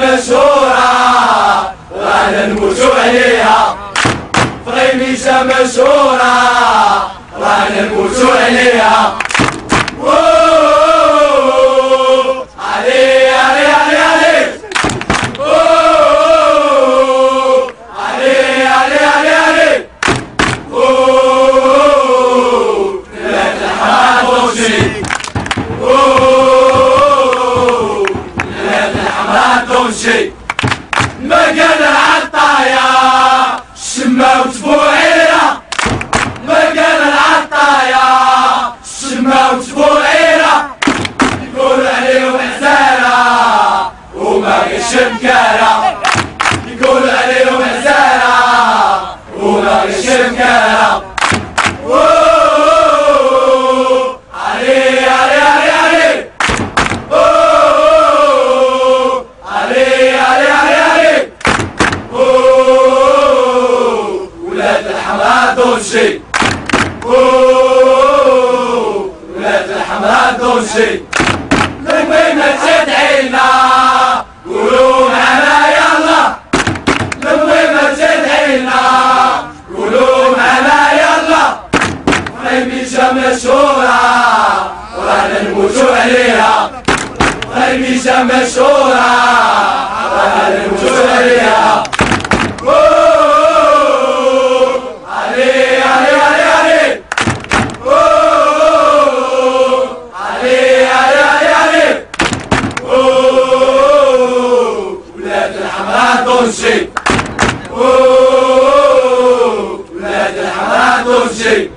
مشهورة رانا نموتو عليها. فريميزة مشهورة رانا نموتو عليها. شي ما قال العطايا شما وتبوعيرة ما قال العطايا شما وتبوعيرة يقول عليهم عزالة وما قش مكارة. شي ولاد الحمراء دون شي لمينا تدعينا قولوا معنا يلا لمينا تدعينا قولوا معنا يلا غيميشة مشهورة ورانا نموتو عليها. غيميشة مشهورة ورانا نموتو تونسي ولاد الحمام تونسي